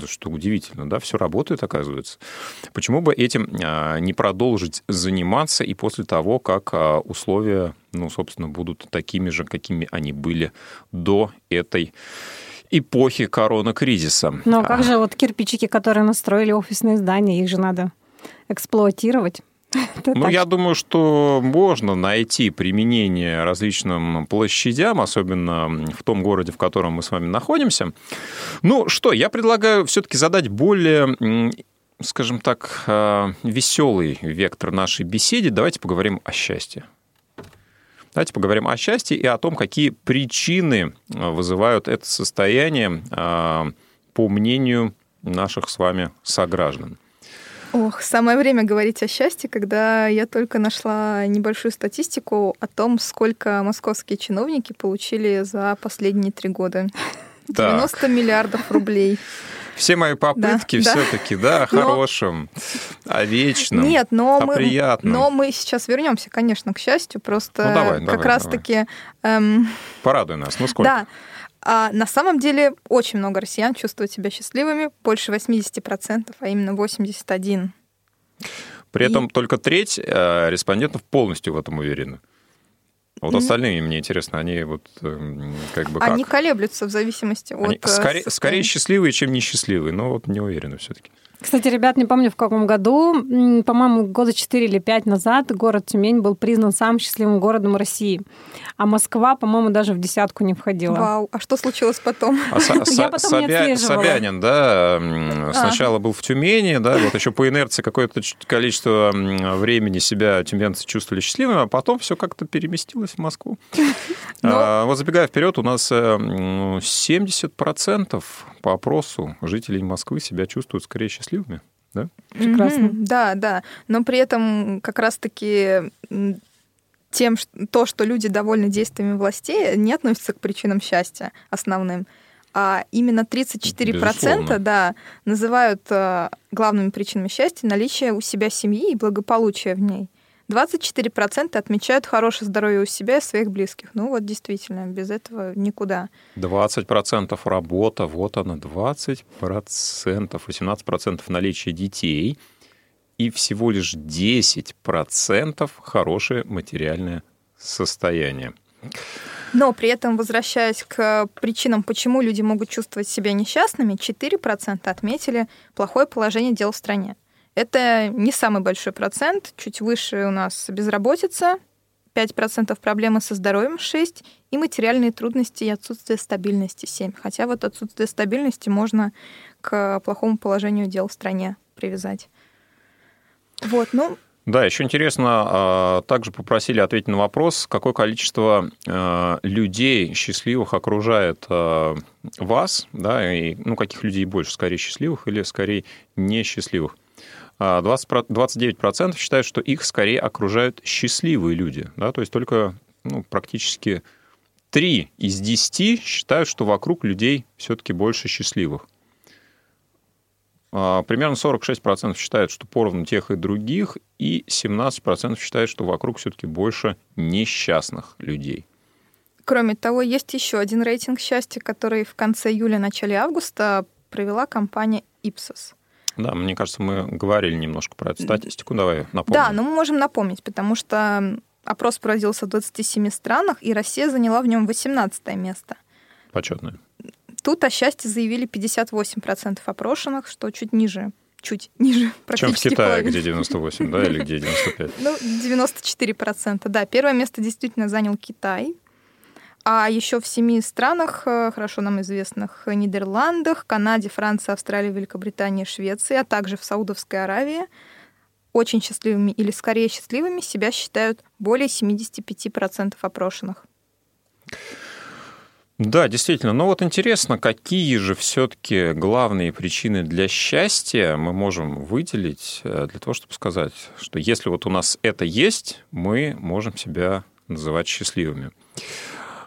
что удивительно, да, все работает, оказывается. Почему бы этим э, не продолжить заниматься и после того, как э, условия, ну, собственно, будут такими же, какими они были до этой эпохи коронакризиса. Ну, а как же вот кирпичики, которые настроили офисные здания, их же надо эксплуатировать. Ну, я думаю, что можно найти применение различным площадям, особенно в том городе, в котором мы с вами находимся. Ну что, я предлагаю все-таки задать более скажем так, э, веселый вектор нашей беседе. Давайте поговорим о счастье. Давайте поговорим о счастье и о том, какие причины э, вызывают это состояние, э, по мнению наших с вами сограждан. Ох, самое время говорить о счастье, когда я только нашла небольшую статистику о том, сколько московские чиновники получили за последние три года. 90 так. миллиардов рублей. Все мои попытки да, все-таки, да, о хорошем, но... о вечном, Нет, но о мы, приятном. Но мы сейчас вернемся, конечно, к счастью, просто ну, давай, как раз-таки... Эм... Порадуй нас, ну сколько? Да, а на самом деле очень много россиян чувствуют себя счастливыми, больше 80%, а именно 81%. При этом И... только треть э, респондентов полностью в этом уверены. А вот остальные, мне интересно, они вот эм, как бы как? Они колеблются в зависимости они от... Э, скорее, скорее счастливые, чем несчастливые, но вот не уверены все-таки. Кстати, ребят, не помню в каком году, по-моему, года 4 или 5 назад город Тюмень был признан самым счастливым городом России. А Москва, по-моему, даже в десятку не входила. Вау, а что случилось потом? А Я потом не отслеживала. Собянин, да, а. сначала был в Тюмени, да, вот еще по инерции какое-то количество времени себя тюменцы чувствовали счастливыми, а потом все как-то переместилось в Москву. Но... А, вот забегая вперед, у нас 70% по опросу жителей Москвы себя чувствуют скорее счастливыми. Да? Прекрасно. Mm-hmm. Да, да. Но при этом как раз-таки тем, то, что люди довольны действиями властей, не относится к причинам счастья основным. А именно 34% Безусловно. да, называют э, главными причинами счастья наличие у себя семьи и благополучия в ней. 24% отмечают хорошее здоровье у себя и своих близких. Ну вот действительно, без этого никуда. 20% работа, вот она, 20%, 18% наличие детей и всего лишь 10% хорошее материальное состояние. Но при этом, возвращаясь к причинам, почему люди могут чувствовать себя несчастными, 4% отметили плохое положение дел в стране. Это не самый большой процент, чуть выше у нас безработица, 5% проблемы со здоровьем 6% и материальные трудности и отсутствие стабильности 7%. Хотя вот отсутствие стабильности можно к плохому положению дел в стране привязать. Вот, ну, да, еще интересно, а, также попросили ответить на вопрос, какое количество а, людей счастливых окружает а, вас, да, и ну, каких людей больше, скорее счастливых или скорее несчастливых. 20, 29% считают, что их скорее окружают счастливые люди. Да? То есть только ну, практически 3 из 10 считают, что вокруг людей все-таки больше счастливых. А, примерно 46% считают, что поровну тех и других, и 17% считают, что вокруг все-таки больше несчастных людей. Кроме того, есть еще один рейтинг счастья, который в конце июля-начале августа провела компания Ipsos. Да, мне кажется, мы говорили немножко про эту статистику. Давай напомним. Да, но мы можем напомнить, потому что опрос проводился в 27 странах, и Россия заняла в нем 18 место. Почетное. Тут о счастье заявили 58% опрошенных, что чуть ниже чуть ниже, Чем в Китае, половина. где 98, да, или где 95? Ну, 94%, да. Первое место действительно занял Китай, а еще в семи странах, э, хорошо нам известных, Нидерландах, Канаде, Франции, Австралии, Великобритании, Швеции, а также в Саудовской Аравии, очень счастливыми или скорее счастливыми себя считают более 75% опрошенных. Да, действительно. Но вот интересно, какие же все-таки главные причины для счастья мы можем выделить э, для того, чтобы сказать, что если вот у нас это есть, мы можем себя называть счастливыми.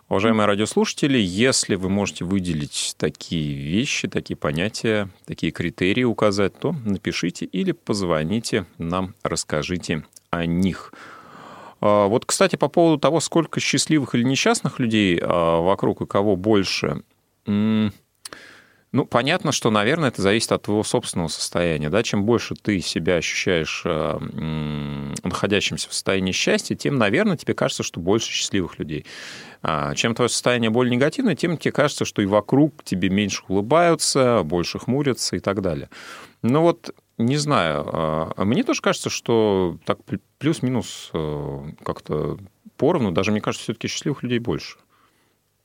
Уважаемые радиослушатели, если вы можете выделить такие вещи, такие понятия, такие критерии указать, то напишите или позвоните нам, расскажите о них. А, вот, кстати, по поводу того, сколько счастливых или несчастных людей а, вокруг и кого больше, ну, понятно, что, наверное, это зависит от твоего собственного состояния. Да? Чем больше ты себя ощущаешь а, находящимся в состоянии счастья, тем, наверное, тебе кажется, что больше счастливых людей. Чем твое состояние более негативное, тем тебе кажется, что и вокруг тебе меньше улыбаются, больше хмурятся и так далее. Ну вот не знаю. А, мне тоже кажется, что так плюс-минус э, как-то поровну. Даже, мне кажется, все-таки счастливых людей больше.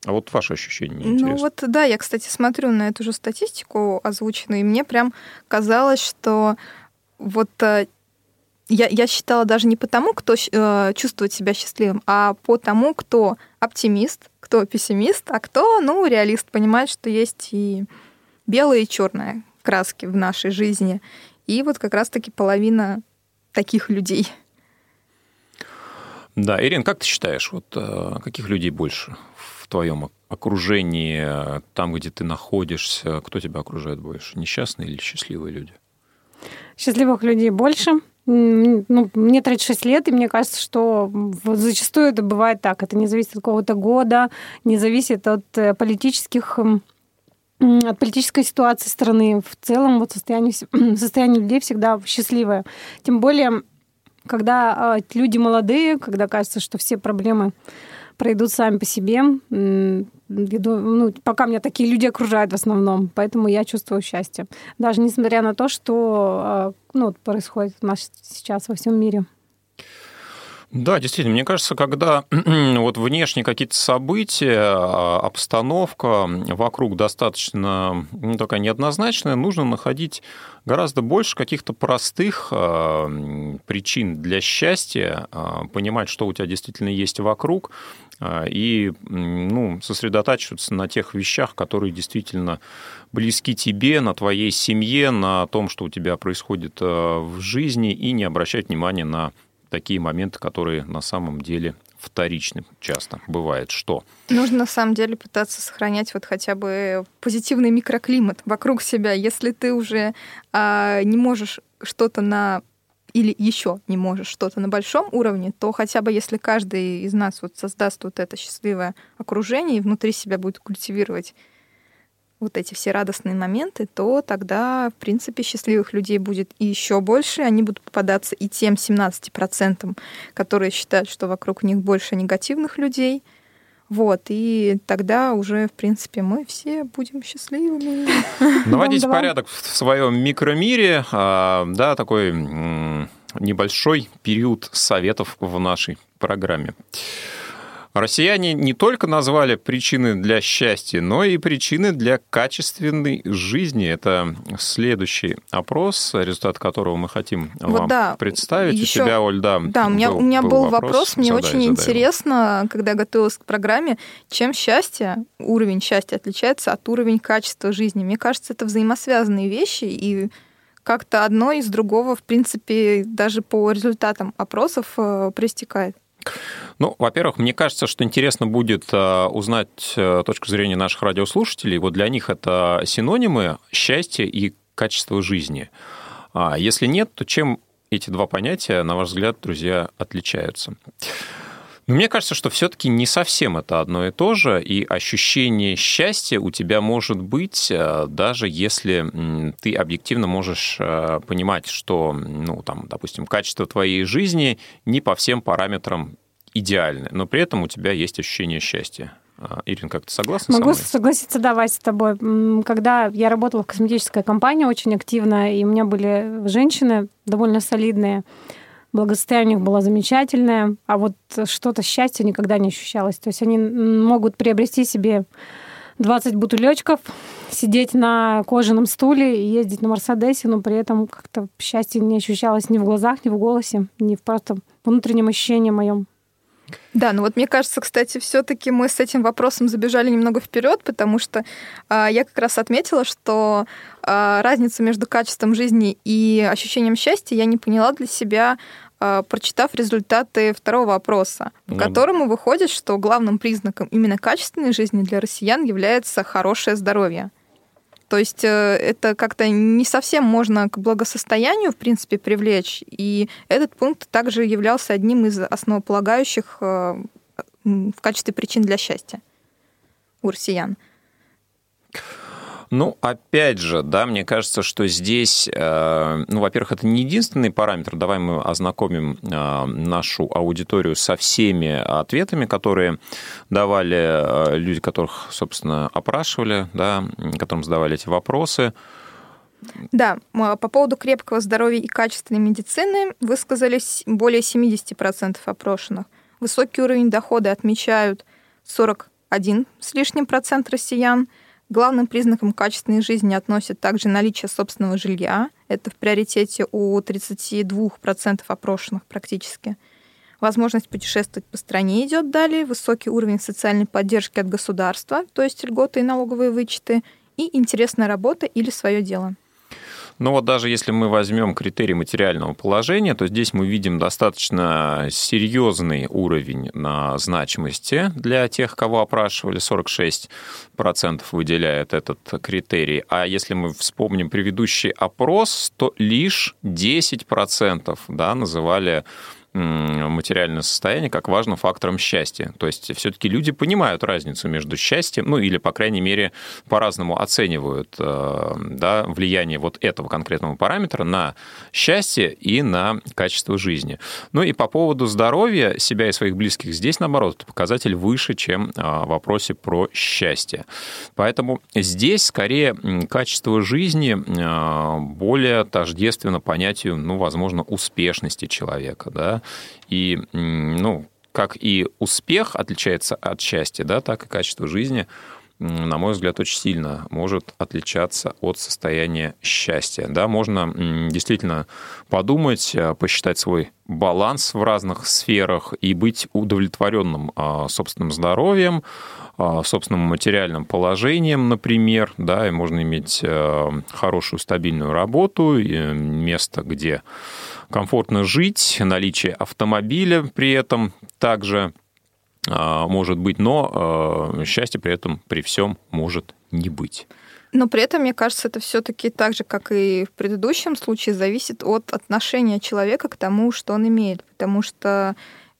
А вот ваши ощущения интересно. Ну вот, да, я, кстати, смотрю на эту же статистику озвученную, и мне прям казалось, что вот э, я, я считала даже не потому, кто э, чувствует себя счастливым, а по тому, кто оптимист, кто пессимист, а кто, ну, реалист, понимает, что есть и белое, и черное краски в нашей жизни. И вот как раз-таки половина таких людей. Да, Ирин, как ты считаешь, вот э, каких людей больше в твоем окружении, там, где ты находишься, кто тебя окружает больше, несчастные или счастливые люди? Счастливых людей больше. Ну, мне 36 лет, и мне кажется, что зачастую это бывает так. Это не зависит от какого-то года, не зависит от э, политических от политической ситуации страны. В целом вот состояние, состояние людей всегда счастливое. Тем более, когда э, люди молодые, когда кажется, что все проблемы пройдут сами по себе. Ну, пока меня такие люди окружают в основном, поэтому я чувствую счастье. Даже несмотря на то, что э, ну, происходит у нас сейчас во всем мире. Да, действительно, мне кажется, когда вот внешние какие-то события, а, обстановка вокруг достаточно ну, такая неоднозначная, нужно находить гораздо больше каких-то простых э, причин для счастья, э, понимать, что у тебя действительно есть вокруг, и ну, сосредотачиваться на тех вещах, которые действительно близки тебе, на твоей семье, на том, что у тебя происходит в жизни, и не обращать внимания на такие моменты, которые на самом деле вторичны часто. Бывает, что... Нужно на самом деле пытаться сохранять вот хотя бы позитивный микроклимат вокруг себя. Если ты уже а, не можешь что-то на или еще не можешь что-то на большом уровне, то хотя бы если каждый из нас вот создаст вот это счастливое окружение и внутри себя будет культивировать вот эти все радостные моменты, то тогда, в принципе, счастливых людей будет и еще больше. Они будут попадаться и тем 17%, которые считают, что вокруг них больше негативных людей. Вот, и тогда уже, в принципе, мы все будем счастливыми. Наводить порядок в своем микромире, а, да, такой небольшой период советов в нашей программе. Россияне не только назвали причины для счастья, но и причины для качественной жизни. Это следующий опрос, результат которого мы хотим вот вам да. представить. Еще... У тебя, Оль, да, да у меня, был, у меня был, вопрос. вопрос. Мне задай, очень задай интересно, когда готовилась к программе, чем счастье, уровень счастья отличается от уровня качества жизни. Мне кажется, это взаимосвязанные вещи, и как-то одно из другого, в принципе, даже по результатам опросов э, проистекает. Ну, во-первых, мне кажется, что интересно будет э, узнать э, точку зрения наших радиослушателей. Вот для них это синонимы счастья и качества жизни. А если нет, то чем эти два понятия, на ваш взгляд, друзья, отличаются? Но мне кажется, что все-таки не совсем это одно и то же, и ощущение счастья у тебя может быть, э, даже если ты объективно можешь понимать, что, ну, там, допустим, качество твоей жизни не по всем параметрам идеальны, но при этом у тебя есть ощущение счастья. А, Ирин, как ты согласна Могу со мной? согласиться, да, Вася, с тобой. Когда я работала в косметической компании очень активно, и у меня были женщины довольно солидные, благосостояние у них было замечательное, а вот что-то счастья никогда не ощущалось. То есть они могут приобрести себе 20 бутылечков, сидеть на кожаном стуле и ездить на Мерседесе, но при этом как-то счастье не ощущалось ни в глазах, ни в голосе, ни в просто внутреннем ощущении моем. Да, ну вот мне кажется, кстати, все-таки мы с этим вопросом забежали немного вперед, потому что э, я как раз отметила, что э, разницу между качеством жизни и ощущением счастья я не поняла для себя, э, прочитав результаты второго опроса, по ну, которому выходит, что главным признаком именно качественной жизни для россиян является хорошее здоровье. То есть э, это как-то не совсем можно к благосостоянию, в принципе, привлечь. И этот пункт также являлся одним из основополагающих э, в качестве причин для счастья у россиян. Ну, опять же, да, мне кажется, что здесь, э, ну, во-первых, это не единственный параметр. Давай мы ознакомим э, нашу аудиторию со всеми ответами, которые давали э, люди, которых, собственно, опрашивали, да, которым задавали эти вопросы. Да, по поводу крепкого здоровья и качественной медицины высказались более 70% опрошенных. Высокий уровень дохода отмечают 41 с лишним процент россиян – Главным признаком качественной жизни относят также наличие собственного жилья. Это в приоритете у 32% опрошенных практически. Возможность путешествовать по стране идет далее, высокий уровень социальной поддержки от государства, то есть льготы и налоговые вычеты, и интересная работа или свое дело. Но вот даже если мы возьмем критерий материального положения, то здесь мы видим достаточно серьезный уровень на значимости для тех, кого опрашивали. 46% выделяет этот критерий. А если мы вспомним предыдущий опрос, то лишь 10% да, называли материальное состояние как важным фактором счастья. То есть все-таки люди понимают разницу между счастьем, ну или, по крайней мере, по-разному оценивают э, да, влияние вот этого конкретного параметра на счастье и на качество жизни. Ну и по поводу здоровья себя и своих близких здесь, наоборот, показатель выше, чем э, в вопросе про счастье. Поэтому здесь скорее качество жизни э, более тождественно понятию, ну, возможно, успешности человека, да, и, ну, как и успех отличается от счастья, да, так и качество жизни, на мой взгляд, очень сильно может отличаться от состояния счастья. Да, можно действительно подумать, э, посчитать свой баланс в разных сферах и быть удовлетворенным а, собственным здоровьем, а, собственным материальным положением, например, да, и можно иметь э, хорошую стабильную работу, место, где комфортно жить, наличие автомобиля при этом также может быть, но а, счастье при этом при всем может не быть. Но при этом, мне кажется, это все-таки так же, как и в предыдущем случае, зависит от отношения человека к тому, что он имеет. Потому что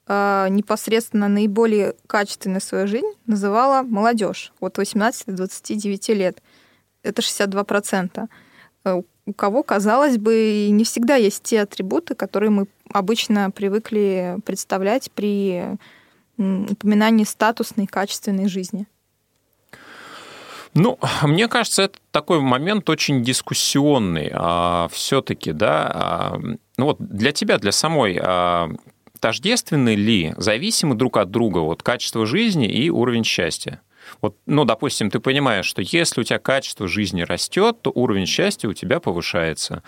э, непосредственно наиболее качественной свою жизнь называла молодежь от 18 до 29 лет. Это 62% у кого, казалось бы, не всегда есть те атрибуты, которые мы обычно привыкли представлять при упоминании статусной, качественной жизни. Ну, мне кажется, это такой момент очень дискуссионный. А, все-таки, да, а, ну вот для тебя, для самой, а, тождественны ли, зависимы друг от друга вот качество жизни и уровень счастья? Вот, ну, допустим, ты понимаешь, что если у тебя качество жизни растет, то уровень счастья у тебя повышается.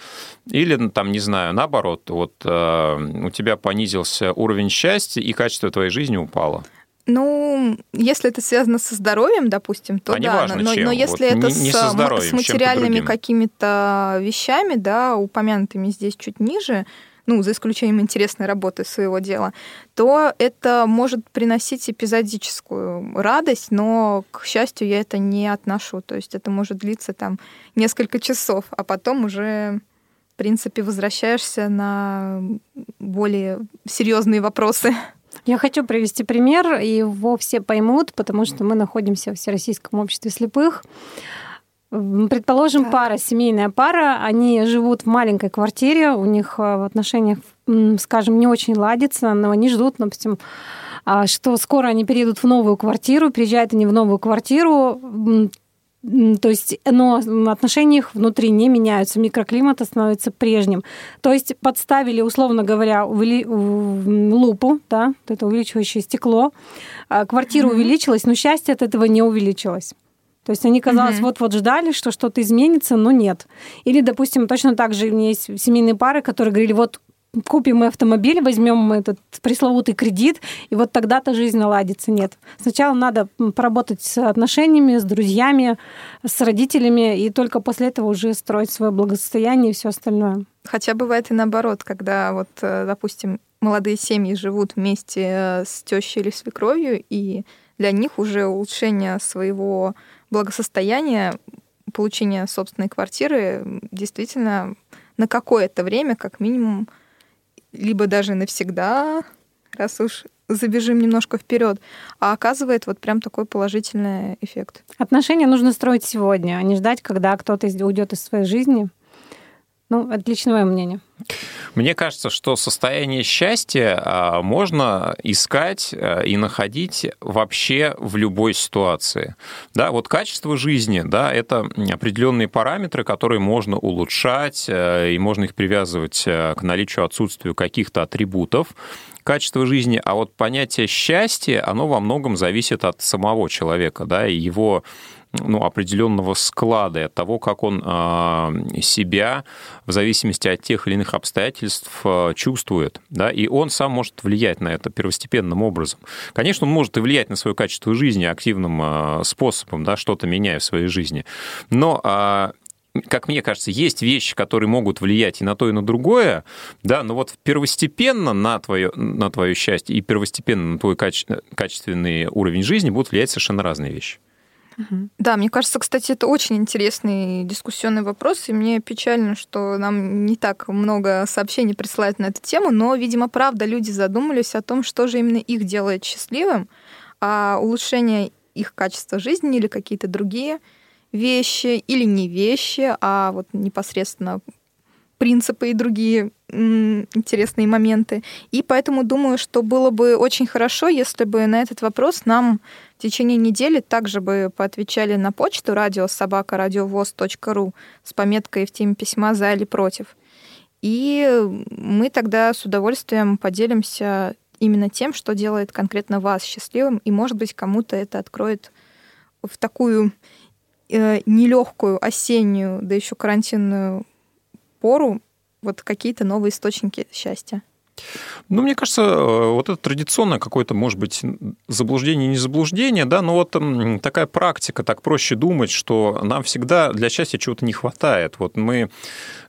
Или, ну, там, не знаю, наоборот, вот э, у тебя понизился уровень счастья, и качество твоей жизни упало. Ну, если это связано со здоровьем, допустим, то а да. Важно, но, чем. но если вот, это не, не с, здоровьем, с материальными какими-то вещами, да, упомянутыми здесь чуть ниже, ну, за исключением интересной работы своего дела, то это может приносить эпизодическую радость, но, к счастью, я это не отношу. То есть это может длиться там несколько часов, а потом уже, в принципе, возвращаешься на более серьезные вопросы. Я хочу привести пример, и его все поймут, потому что мы находимся в Всероссийском обществе слепых. Предположим, пара, семейная пара, они живут в маленькой квартире, у них э, в отношениях, скажем, не очень ладится, но они ждут, допустим, а, что скоро они переедут в новую квартиру, приезжают они в новую квартиру, то есть, но отношения их внутри не меняются, микроклимат становится прежним. То есть подставили, условно говоря, увели... лупу, да, это увеличивающее стекло, а, квартира mm-hmm. увеличилась, но счастье от этого не увеличилось. То есть они, казалось, угу. вот-вот ждали, что что-то изменится, но нет. Или, допустим, точно так же у меня есть семейные пары, которые говорили, вот купим мы автомобиль, возьмем этот пресловутый кредит, и вот тогда-то жизнь наладится. Нет. Сначала надо поработать с отношениями, с друзьями, с родителями, и только после этого уже строить свое благосостояние и все остальное. Хотя бывает и наоборот, когда вот, э, допустим, молодые семьи живут вместе э, с тещей или свекровью, и для них уже улучшение своего благосостояния, получение собственной квартиры действительно на какое-то время, как минимум, либо даже навсегда, раз уж забежим немножко вперед, а оказывает вот прям такой положительный эффект. Отношения нужно строить сегодня, а не ждать, когда кто-то уйдет из своей жизни. Ну, отличное мое мнение. Мне кажется, что состояние счастья а, можно искать а, и находить вообще в любой ситуации. Да, вот качество жизни, да, это определенные параметры, которые можно улучшать, а, и можно их привязывать к наличию отсутствию каких-то атрибутов качества жизни, а вот понятие счастья, оно во многом зависит от самого человека, да, и его ну, определенного склада, от того, как он а, себя в зависимости от тех или иных обстоятельств а, чувствует. Да, и он сам может влиять на это первостепенным образом. Конечно, он может и влиять на свое качество жизни активным а, способом, да, что-то меняя в своей жизни. Но как мне кажется, есть вещи, которые могут влиять и на то, и на другое, да, но вот первостепенно на твое, на твое счастье и первостепенно на твой каче- качественный уровень жизни будут влиять совершенно разные вещи. Да, мне кажется, кстати, это очень интересный дискуссионный вопрос, и мне печально, что нам не так много сообщений присылают на эту тему, но, видимо, правда, люди задумались о том, что же именно их делает счастливым, а улучшение их качества жизни или какие-то другие вещи, или не вещи, а вот непосредственно принципы и другие интересные моменты. И поэтому думаю, что было бы очень хорошо, если бы на этот вопрос нам в течение недели также бы поотвечали на почту радиособакарадиовоз.ру с пометкой в теме письма «За или против». И мы тогда с удовольствием поделимся именно тем, что делает конкретно вас счастливым, и, может быть, кому-то это откроет в такую э, нелегкую осеннюю, да еще карантинную пору вот какие-то новые источники счастья. Ну, мне кажется, э, вот это традиционное какое-то, может быть, заблуждение, не заблуждение, да, но вот такая практика, так проще думать, что нам всегда для счастья чего-то не хватает. Вот мы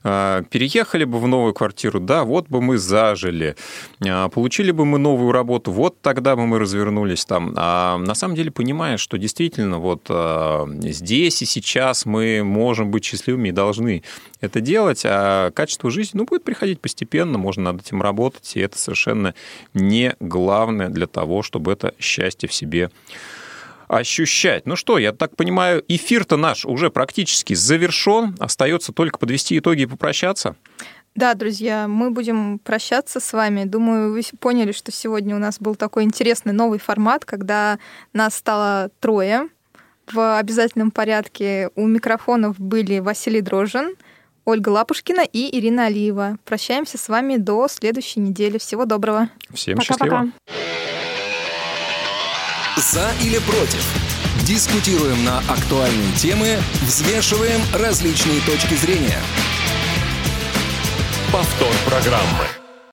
э, переехали бы в новую квартиру, да, вот бы мы зажили, э, получили бы мы новую работу, вот тогда бы мы развернулись там. А на самом деле понимаешь, что действительно вот здесь и сейчас мы можем быть счастливыми и должны это делать, а качество жизни, ну, будет приходить постепенно, можно над этим работать, и это совершенно не главное для того, чтобы это счастье в себе ощущать. Ну что, я так понимаю, эфир-то наш уже практически завершен. Остается только подвести итоги и попрощаться. Да, друзья, мы будем прощаться с вами. Думаю, вы поняли, что сегодня у нас был такой интересный новый формат, когда нас стало трое. В обязательном порядке у микрофонов были Василий Дрожин, Ольга Лапушкина и Ирина Алиева. Прощаемся с вами до следующей недели. Всего доброго. Всем Пока-пока. счастливо. За или против? Дискутируем на актуальные темы, взвешиваем различные точки зрения. Повтор программы.